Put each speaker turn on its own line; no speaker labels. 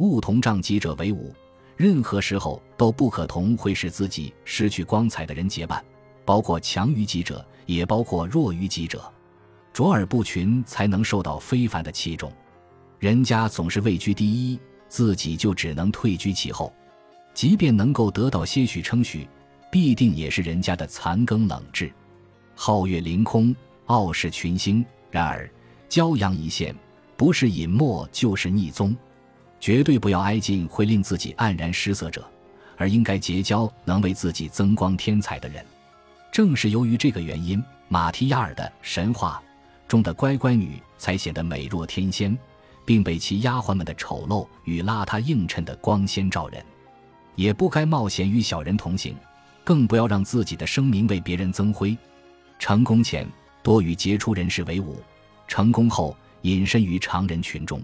勿同仗己者为伍，任何时候都不可同会使自己失去光彩的人结伴，包括强于己者，也包括弱于己者。卓尔不群，才能受到非凡的器重。人家总是位居第一，自己就只能退居其后。即便能够得到些许称许，必定也是人家的残羹冷炙。皓月凌空，傲视群星。然而，骄阳一现，不是隐没就是逆踪。绝对不要挨近会令自己黯然失色者，而应该结交能为自己增光添彩的人。正是由于这个原因，马提亚尔的神话中的乖乖女才显得美若天仙，并被其丫鬟们的丑陋与邋遢映衬的光鲜照人。也不该冒险与小人同行，更不要让自己的声名为别人增辉。成功前多与杰出人士为伍，成功后隐身于常人群中。